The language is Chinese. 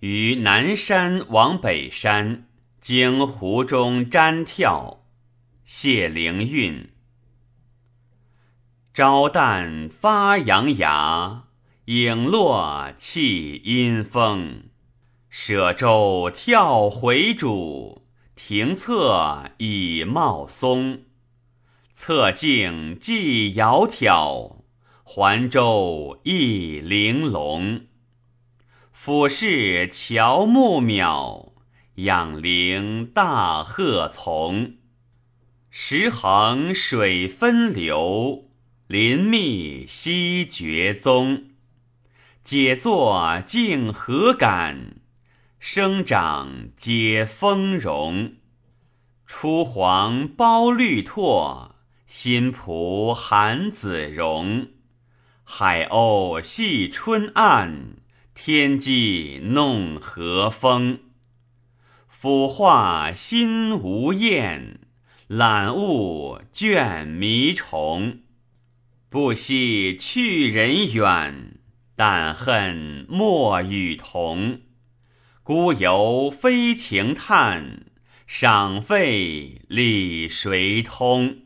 于南山往北山，经湖中瞻眺。谢灵运。朝旦发阳芽，影落气阴风。舍舟跳回渚，停侧已茂松。侧镜既窈窕，环舟亦玲珑。俯视乔木渺，仰陵大壑从。石横水分流，林密溪绝踪。解作竞何感？生长皆丰荣。初黄苞绿拓。新蒲含子荣，海鸥戏春岸，天际弄和风。俯化心无厌，览物倦迷虫。不惜去人远，但恨莫与同。孤游非情叹，赏费理谁通？